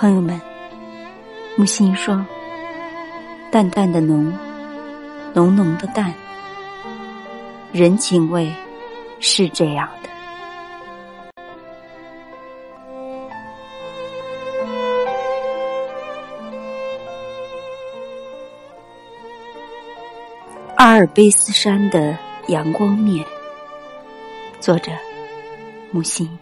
朋友们，木心说：“淡淡的浓，浓浓的淡，人情味是这样的。”阿尔卑斯山的阳光面，作者木心。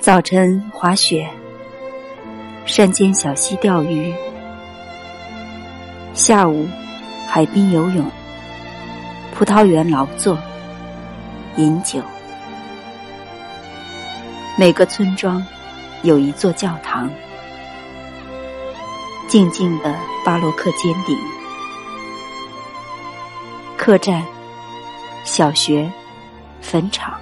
早晨滑雪，山间小溪钓鱼，下午海滨游泳，葡萄园劳作，饮酒。每个村庄有一座教堂，静静的巴洛克尖顶。客栈、小学、坟场，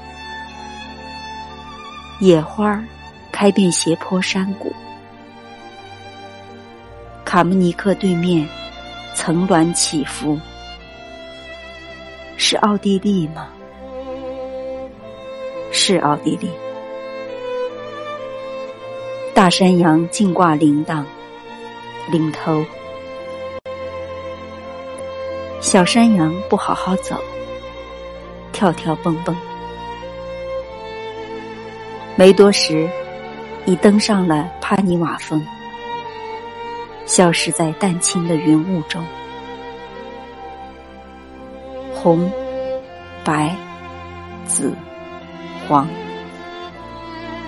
野花开遍斜坡山谷。卡穆尼克对面，层峦起伏，是奥地利吗？是奥地利。大山羊尽挂铃铛，领头；小山羊不好好走，跳跳蹦蹦。没多时，已登上了帕尼瓦峰，消失在淡青的云雾中。红、白、紫、黄，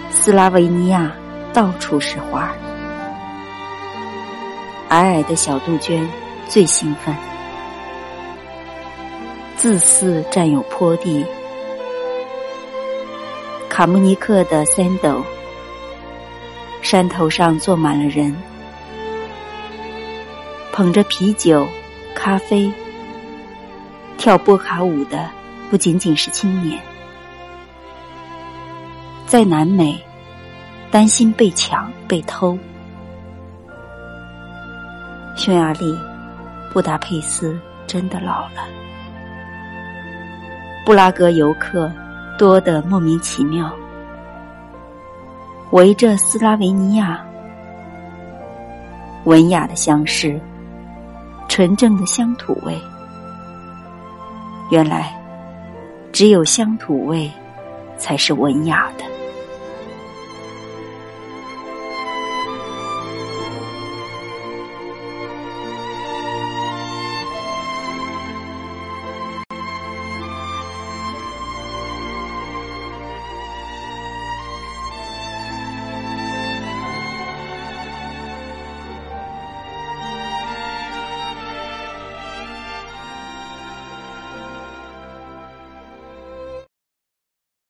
斯拉维尼亚。到处是花，矮矮的小杜鹃最兴奋，自私占有坡地。卡穆尼克的三斗，山头上坐满了人，捧着啤酒、咖啡，跳波卡舞的不仅仅是青年，在南美。担心被抢被偷。匈牙利，布达佩斯真的老了。布拉格游客多得莫名其妙，围着斯拉维尼亚，文雅的相识，纯正的乡土味。原来，只有乡土味才是文雅的。